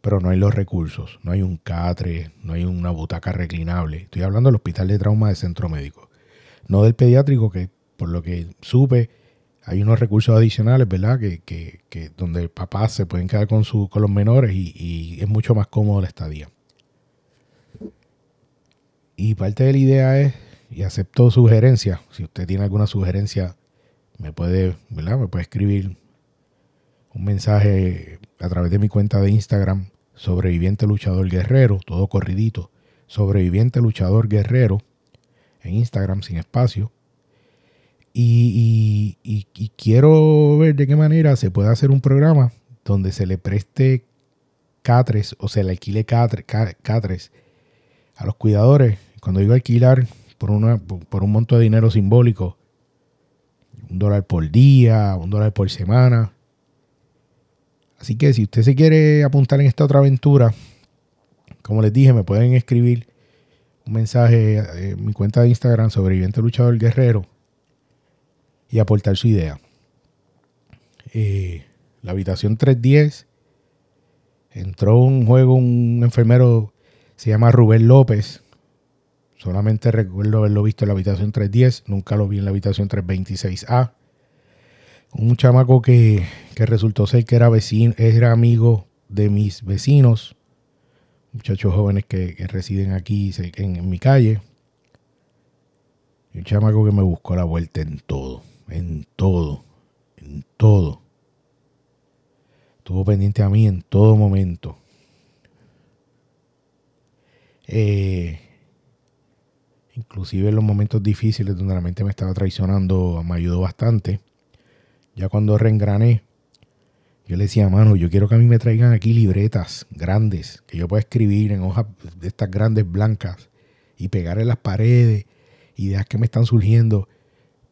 pero no hay los recursos, no hay un catre, no hay una butaca reclinable. Estoy hablando del hospital de trauma de centro médico, no del pediátrico que por lo que supe hay unos recursos adicionales, ¿verdad? Que, que, que donde papás se pueden quedar con, su, con los menores y, es mucho más cómodo la estadía. Y parte de la idea es, y acepto sugerencias, si usted tiene alguna sugerencia, me puede, ¿verdad? Me puede escribir un mensaje a través de mi cuenta de Instagram, sobreviviente luchador guerrero, todo corridito, sobreviviente luchador guerrero, en Instagram sin espacio. Y, y, quiero ver de qué manera se puede hacer un programa donde se le preste catres o se le alquile catres a los cuidadores. Cuando digo alquilar por, una, por un monto de dinero simbólico, un dólar por día, un dólar por semana. Así que si usted se quiere apuntar en esta otra aventura, como les dije, me pueden escribir un mensaje en mi cuenta de Instagram, sobreviviente luchador guerrero, y aportar su idea. Eh, la habitación 310 entró un juego, un enfermero se llama Rubén López. Solamente recuerdo haberlo visto en la habitación 310, nunca lo vi en la habitación 326A. Un chamaco que, resultó ser que era vecino, era amigo de mis vecinos, muchachos jóvenes que, residen aquí en, en, mi calle. un chamaco que me buscó la vuelta en todo, en todo, en todo. Estuvo pendiente a mí en todo momento. Eh, inclusive en los momentos difíciles donde la mente me estaba traicionando, me ayudó bastante. Ya cuando reengrané, yo le decía, mano, yo quiero que a mí me traigan aquí libretas grandes, que yo pueda escribir en hojas de estas grandes blancas y pegar en las paredes, ideas que me están surgiendo.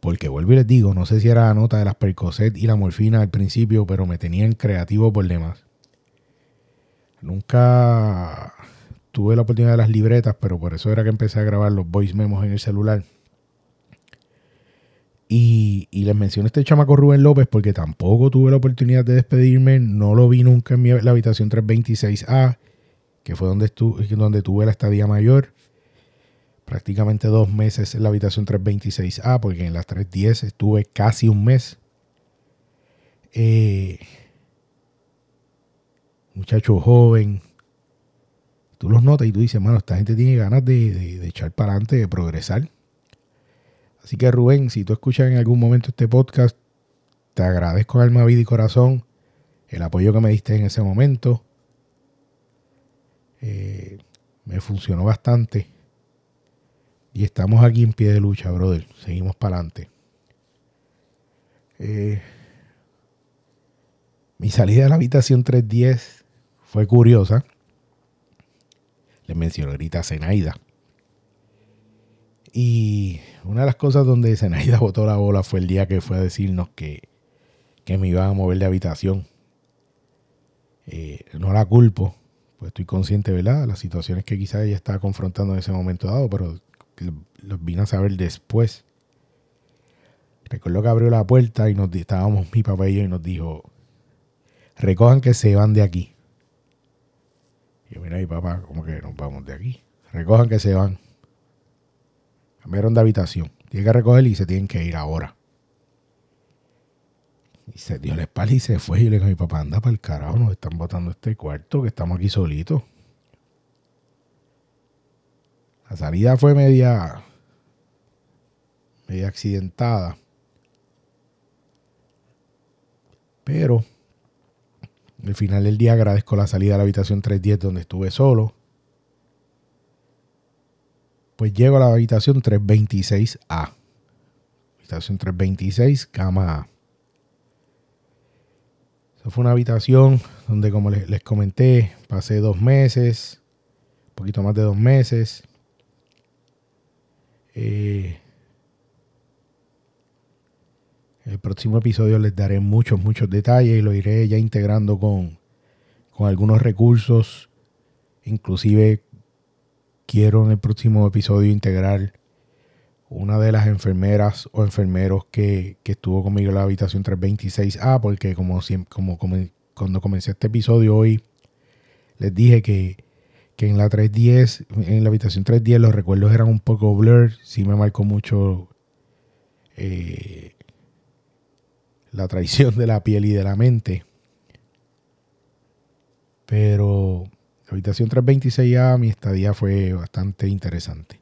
Porque vuelvo y les digo, no sé si era la nota de las Percocet y la morfina al principio, pero me tenían creativo por demás. Nunca tuve la oportunidad de las libretas, pero por eso era que empecé a grabar los voice memos en el celular. Y, les menciono este chamaco Rubén López porque tampoco tuve la oportunidad de despedirme, no lo vi nunca en mi, la habitación 326A, que fue donde, estuve, donde tuve la estadía mayor. Prácticamente dos meses en la habitación 326A, porque en las 310 estuve casi un mes. Eh, muchacho joven, tú los notas y tú dices, mano, esta gente tiene ganas de, echar para adelante, de progresar. Así que Rubén, si tú escuchas en algún momento este podcast, te agradezco alma, vida y corazón el apoyo que me diste en ese momento. Eh, me funcionó bastante. Y estamos aquí en pie de lucha, brother. Seguimos para adelante. Eh, mi salida de la habitación 310 fue curiosa les menciono ahorita a Zenaida. Y una de las cosas donde Zenaida botó la bola fue el día que fue a decirnos que, me iban a mover de habitación. Eh, no la culpo, pues estoy consciente, ¿verdad? Las situaciones que quizás ella estaba confrontando en ese momento dado, pero los vine a saber después. Recuerdo que abrió la puerta y nos estábamos mi papá y yo y nos dijo, recojan que se van de aquí. Y yo, mira, mi papá, como que nos vamos de aquí. Recojan que se van. Cambiaron de habitación. Tienen que recoger y se tienen que ir ahora. Y se dio la espalda y se fue. Y le dije a mi papá, anda para el carajo, nos están botando este cuarto, que estamos aquí solitos. La salida fue media, media accidentada. Pero al final del día agradezco la salida a la habitación 310 donde estuve solo. Pues llego a la habitación 326A. Habitación 326, cama A. Esa fue una habitación donde, como les, les comenté, pasé dos meses, un poquito más de dos meses. Eh, el próximo episodio les daré muchos, muchos detalles y lo iré ya integrando con, con algunos recursos. Inclusive quiero en el próximo episodio integrar una de las enfermeras o enfermeros que, estuvo conmigo en la habitación 326A, porque como, como, cuando comencé este episodio hoy, les dije que, que, en la 310, en la habitación 310 los recuerdos eran un poco blur, sí me marcó mucho eh, la traición de la piel y de la mente. Pero la habitación 326A, mi estadía fue bastante interesante.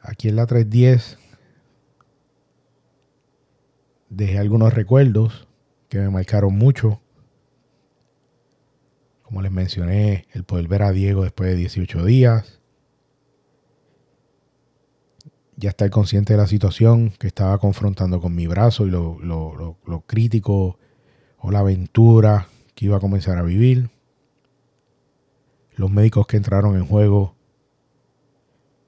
Aquí en la 310 dejé algunos recuerdos que me marcaron mucho. Como les mencioné, el poder ver a Diego después de 18 días ya estar consciente de la situación que estaba confrontando con mi brazo y lo, crítico o la aventura que iba a comenzar a vivir. Los médicos que entraron en juego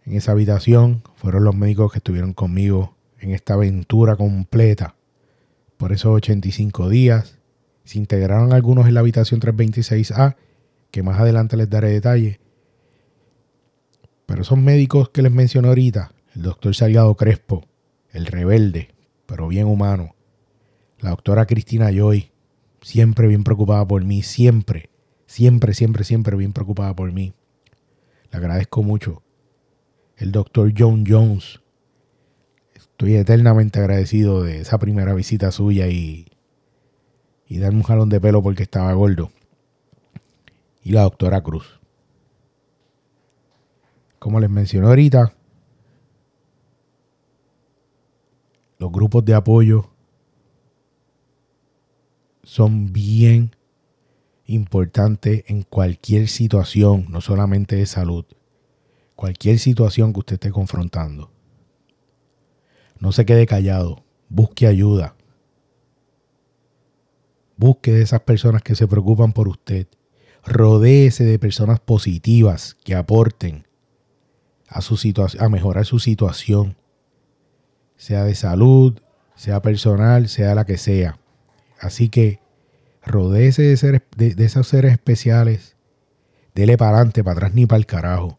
en esa habitación fueron los médicos que estuvieron conmigo en esta aventura completa por esos 85 días. Se integraron algunos en la habitación 326A, que más adelante les daré detalle. Pero esos médicos que les mencioné ahorita, el doctor Salgado Crespo, el rebelde, pero bien humano, la doctora Cristina Joy, siempre bien preocupada por mí, siempre, siempre, siempre, siempre bien preocupada por mí. Le agradezco mucho. El doctor John Jones, estoy eternamente agradecido de esa primera visita suya y, y darme un jalón de pelo porque estaba gordo. Y la doctora Cruz. Como les mencioné ahorita, grupos de apoyo son bien importantes en cualquier situación, no solamente de salud, cualquier situación que usted esté confrontando. No se quede callado, busque ayuda. Busque de esas personas que se preocupan por usted. Rodéese de personas positivas que aporten a, su a mejorar su situación, sea de salud, sea personal, sea la que sea. Así que rodéese de, de, esos seres especiales, dele para adelante, para atrás ni para el carajo.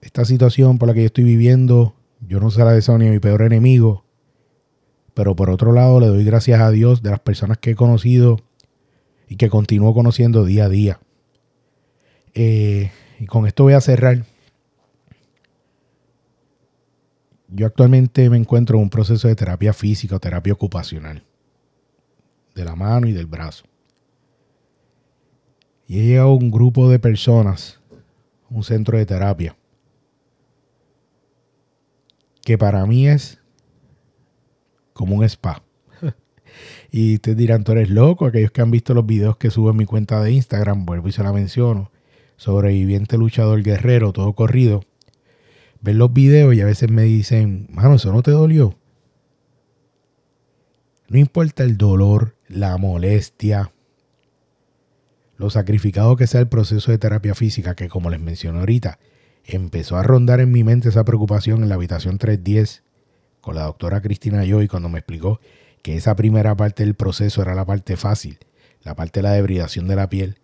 Esta situación por la que yo estoy viviendo, yo no sé la de ni mi peor enemigo, pero por otro lado le doy gracias a Dios de las personas que he conocido y que continúo conociendo día a día. Eh, y con esto voy a cerrar. Yo actualmente me encuentro en un proceso de terapia física o terapia ocupacional. De la mano y del brazo. Y he llegado a un grupo de personas, un centro de terapia, que para mí es como un spa. y te dirán, tú eres loco. Aquellos que han visto los videos que subo en mi cuenta de Instagram, vuelvo y se la menciono. Sobreviviente, luchador, guerrero, todo corrido ven los videos y a veces me dicen, mano, eso no te dolió. No importa el dolor, la molestia, lo sacrificado que sea el proceso de terapia física, que como les mencioné ahorita, empezó a rondar en mi mente esa preocupación en la habitación 310 con la doctora Cristina Joy cuando me explicó que esa primera parte del proceso era la parte fácil, la parte de la debridación de la piel,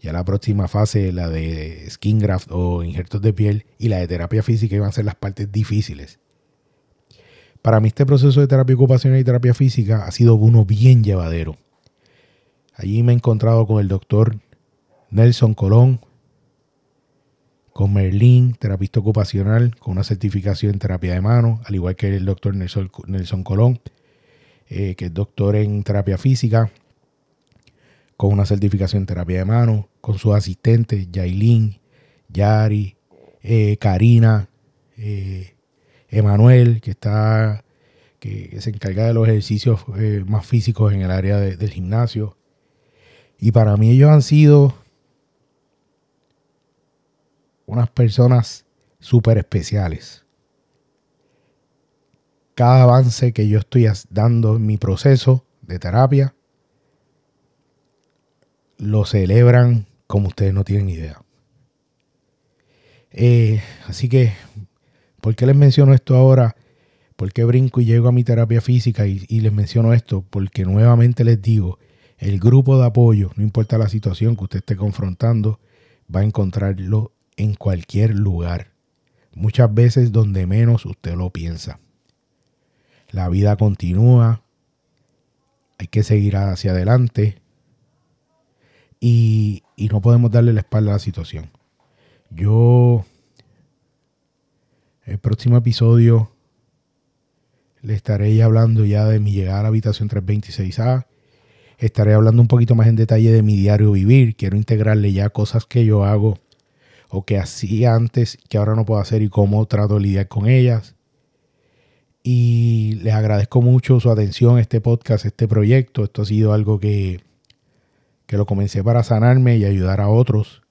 ya la próxima fase, la de skin graft o injertos de piel y la de terapia física iban a ser las partes difíciles. Para mí este proceso de terapia ocupacional y terapia física ha sido uno bien llevadero. Allí me he encontrado con el doctor Nelson Colón, con Merlín, terapista ocupacional, con una certificación en terapia de mano, al igual que el doctor Nelson, Colón, eh, que es doctor en terapia física, con una certificación en terapia de mano, con sus asistentes, Yailin, Yari, eh, Karina, eh, Emanuel, que está que, se encarga de los ejercicios eh, más físicos en el área del gimnasio. Y para mí ellos han sido unas personas súper especiales. Cada avance que yo estoy dando en mi proceso de terapia, lo celebran como ustedes no tienen idea. Eh, así que, ¿por qué les menciono esto ahora? ¿Por qué brinco y llego a mi terapia física y, y les menciono esto? Porque nuevamente les digo, el grupo de apoyo, no importa la situación que usted esté confrontando, va a encontrarlo en cualquier lugar. Muchas veces donde menos usted lo piensa. La vida continúa, hay que seguir hacia adelante, y, no podemos darle la espalda a la situación. Yo, el próximo episodio, le estaré hablando ya de mi llegada a la habitación 326A. Estaré hablando un poquito más en detalle de mi diario vivir. Quiero integrarle ya cosas que yo hago o que hacía antes que ahora no puedo hacer y cómo trato de lidiar con ellas. Y les agradezco mucho su atención a este podcast, este proyecto. Esto ha sido algo que que lo comencé para sanarme y ayudar a otros.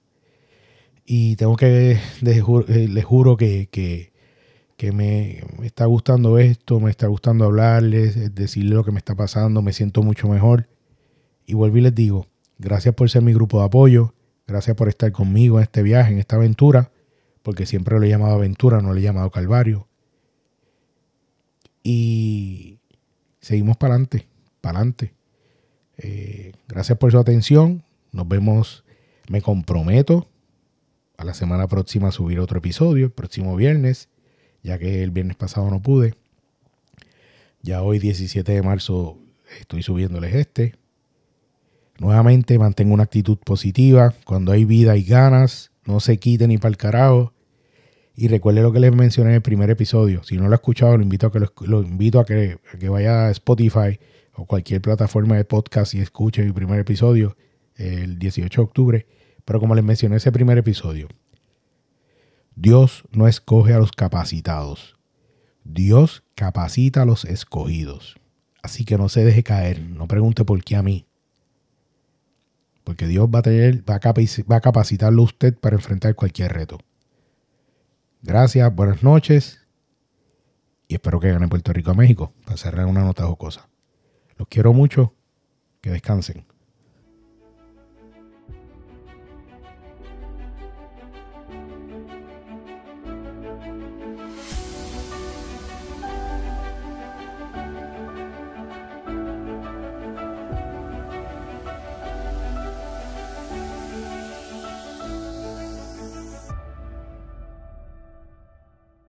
Y tengo que, les juro, que, que, me, está gustando esto, me está gustando hablarles, decirles lo que me está pasando, me siento mucho mejor. Y vuelvo y les digo, gracias por ser mi grupo de apoyo, Gracias por estar conmigo en este viaje, en esta aventura, porque siempre lo he llamado aventura, no lo he llamado calvario. Y seguimos para adelante, para adelante. Eh, gracias por su atención. Nos vemos. Me comprometo a la semana próxima a subir otro episodio, el próximo viernes, ya que el viernes pasado no pude. Ya hoy, 17 de marzo, estoy subiéndoles este. Nuevamente mantengo una actitud positiva. Cuando hay vida y ganas, no se quite ni para el carajo. Y recuerde lo que les mencioné en el primer episodio. Si no lo ha escuchado, lo invito a que, lo, invito a que, vaya a Spotify o cualquier plataforma de podcast y escuche mi primer episodio el 18 de octubre. Pero como les mencioné ese primer episodio, Dios no escoge a los capacitados. Dios capacita a los escogidos. Así que no se deje caer. No pregunte por qué a mí. Porque Dios va a, tener, va a, capacitarlo usted para enfrentar cualquier reto. Gracias, buenas noches. Y espero que gane Puerto Rico a México. Para cerrar una nota cosa. Los quiero mucho. Que descansen.